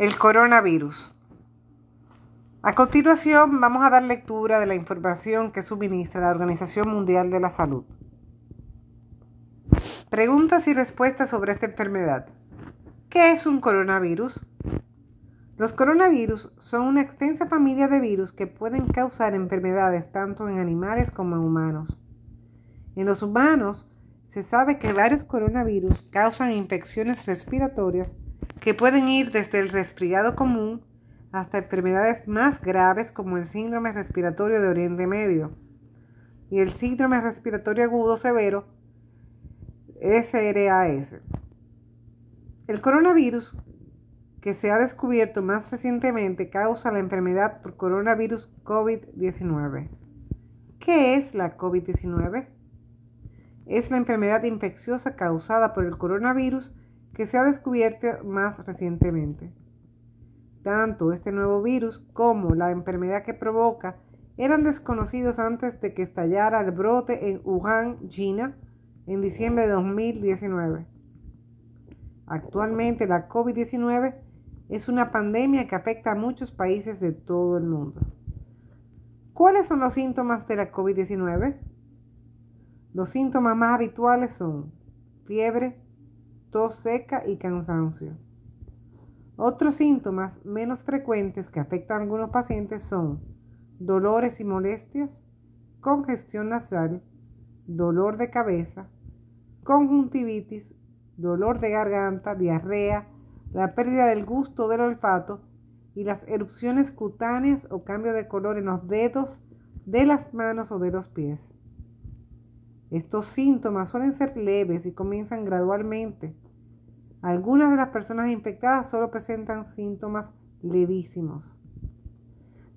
El coronavirus. A continuación vamos a dar lectura de la información que suministra la Organización Mundial de la Salud. Preguntas y respuestas sobre esta enfermedad. ¿Qué es un coronavirus? Los coronavirus son una extensa familia de virus que pueden causar enfermedades tanto en animales como en humanos. En los humanos se sabe que varios coronavirus causan infecciones respiratorias que pueden ir desde el resfriado común hasta enfermedades más graves como el síndrome respiratorio de Oriente Medio y el síndrome respiratorio agudo severo SRAS. El coronavirus que se ha descubierto más recientemente causa la enfermedad por coronavirus COVID-19. ¿Qué es la COVID-19? Es la enfermedad infecciosa causada por el coronavirus que se ha descubierto más recientemente. Tanto este nuevo virus como la enfermedad que provoca eran desconocidos antes de que estallara el brote en Wuhan, China, en diciembre de 2019. Actualmente la COVID-19 es una pandemia que afecta a muchos países de todo el mundo. ¿Cuáles son los síntomas de la COVID-19? Los síntomas más habituales son fiebre, tos seca y cansancio. Otros síntomas menos frecuentes que afectan a algunos pacientes son dolores y molestias, congestión nasal, dolor de cabeza, conjuntivitis, dolor de garganta, diarrea, la pérdida del gusto del olfato y las erupciones cutáneas o cambio de color en los dedos de las manos o de los pies. Estos síntomas suelen ser leves y comienzan gradualmente. Algunas de las personas infectadas solo presentan síntomas levísimos.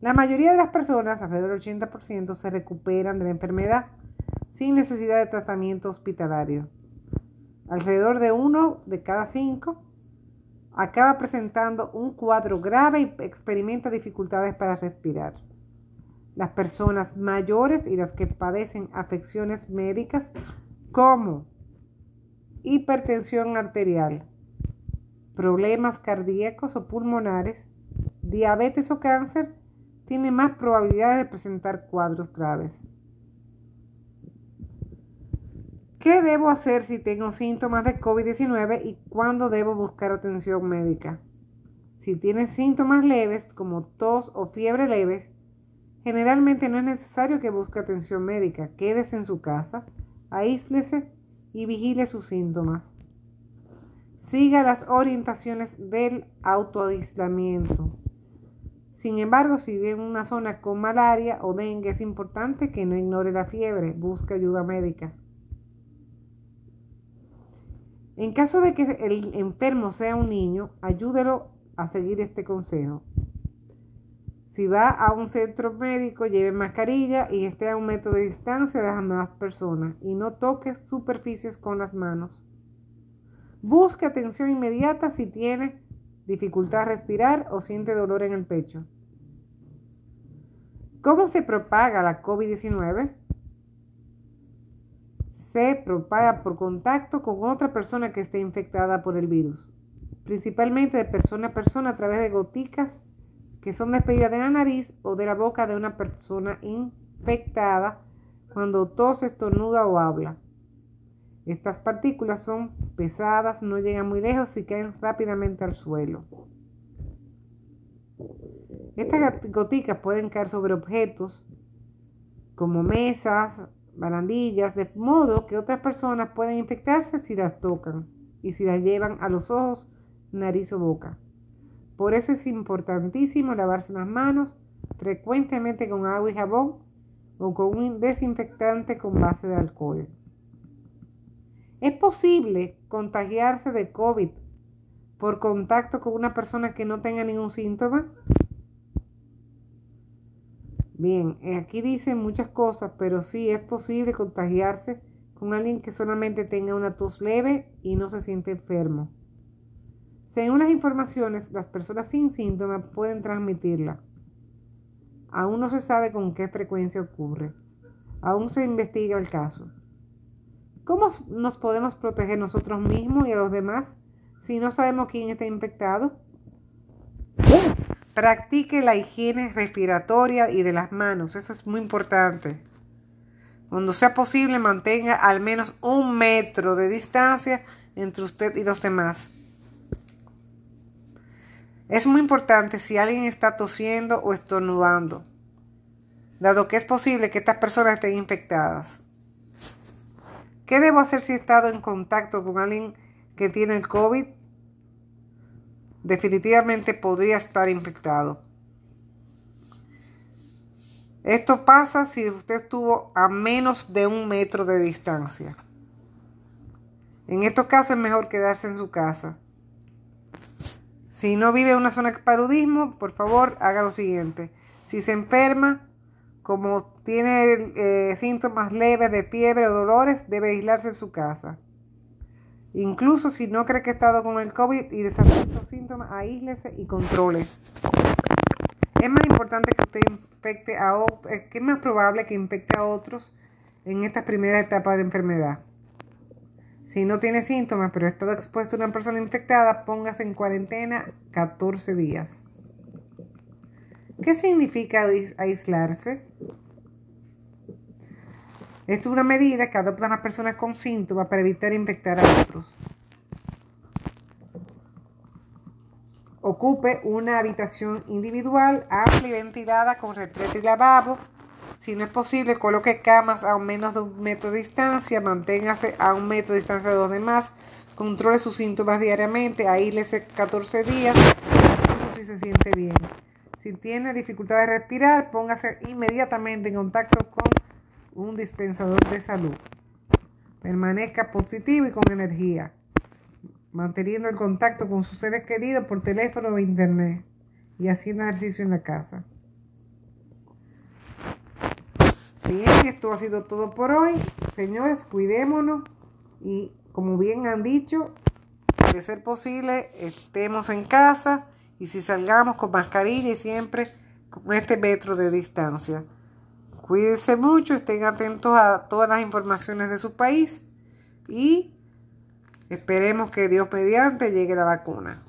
La mayoría de las personas, alrededor del 80%, se recuperan de la enfermedad sin necesidad de tratamiento hospitalario. Alrededor de uno de cada cinco acaba presentando un cuadro grave y experimenta dificultades para respirar las personas mayores y las que padecen afecciones médicas como hipertensión arterial, problemas cardíacos o pulmonares, diabetes o cáncer, tienen más probabilidades de presentar cuadros graves. ¿Qué debo hacer si tengo síntomas de COVID-19 y cuándo debo buscar atención médica? Si tienes síntomas leves como tos o fiebre leves, Generalmente no es necesario que busque atención médica. Quédese en su casa, aíslese y vigile sus síntomas. Siga las orientaciones del autoaislamiento. Sin embargo, si vive en una zona con malaria o dengue, es importante que no ignore la fiebre, busque ayuda médica. En caso de que el enfermo sea un niño, ayúdelo a seguir este consejo. Si va a un centro médico, lleve mascarilla y esté a un metro de distancia de las demás personas y no toque superficies con las manos. Busque atención inmediata si tiene dificultad a respirar o siente dolor en el pecho. ¿Cómo se propaga la COVID-19? Se propaga por contacto con otra persona que esté infectada por el virus, principalmente de persona a persona a través de goticas que son despedidas de la nariz o de la boca de una persona infectada cuando tose, estornuda o habla. Estas partículas son pesadas, no llegan muy lejos y caen rápidamente al suelo. Estas goticas pueden caer sobre objetos como mesas, barandillas, de modo que otras personas pueden infectarse si las tocan y si las llevan a los ojos, nariz o boca. Por eso es importantísimo lavarse las manos frecuentemente con agua y jabón o con un desinfectante con base de alcohol. Es posible contagiarse de COVID por contacto con una persona que no tenga ningún síntoma. Bien, aquí dicen muchas cosas, pero sí es posible contagiarse con alguien que solamente tenga una tos leve y no se siente enfermo. Según las informaciones, las personas sin síntomas pueden transmitirla. Aún no se sabe con qué frecuencia ocurre. Aún se investiga el caso. ¿Cómo nos podemos proteger nosotros mismos y a los demás si no sabemos quién está infectado? Practique la higiene respiratoria y de las manos. Eso es muy importante. Cuando sea posible, mantenga al menos un metro de distancia entre usted y los demás. Es muy importante si alguien está tosiendo o estornudando, dado que es posible que estas personas estén infectadas. ¿Qué debo hacer si he estado en contacto con alguien que tiene el COVID? Definitivamente podría estar infectado. Esto pasa si usted estuvo a menos de un metro de distancia. En estos casos es mejor quedarse en su casa. Si no vive en una zona de paludismo, por favor haga lo siguiente. Si se enferma, como tiene eh, síntomas leves de fiebre o dolores, debe aislarse en su casa. Incluso si no cree que ha estado con el COVID y desarrolla estos síntomas, aíslese y controle. Es más importante que usted infecte a otros, es más probable que infecte a otros en esta primera etapa de enfermedad. Si no tiene síntomas, pero estado expuesto a una persona infectada, póngase en cuarentena 14 días. ¿Qué significa aislarse? Esto es una medida que adoptan las personas con síntomas para evitar infectar a otros. Ocupe una habitación individual, amplia y ventilada con retrete y lavabo si no es posible, coloque camas a menos de un metro de distancia, manténgase a un metro de distancia de los demás, controle sus síntomas diariamente, aílese 14 días, incluso si se siente bien. Si tiene dificultad de respirar, póngase inmediatamente en contacto con un dispensador de salud. Permanezca positivo y con energía, manteniendo el contacto con sus seres queridos por teléfono o internet y haciendo ejercicio en la casa. Bien, esto ha sido todo por hoy. Señores, cuidémonos y como bien han dicho, de ser posible, estemos en casa y si salgamos con mascarilla y siempre con este metro de distancia. Cuídense mucho, estén atentos a todas las informaciones de su país y esperemos que Dios mediante llegue la vacuna.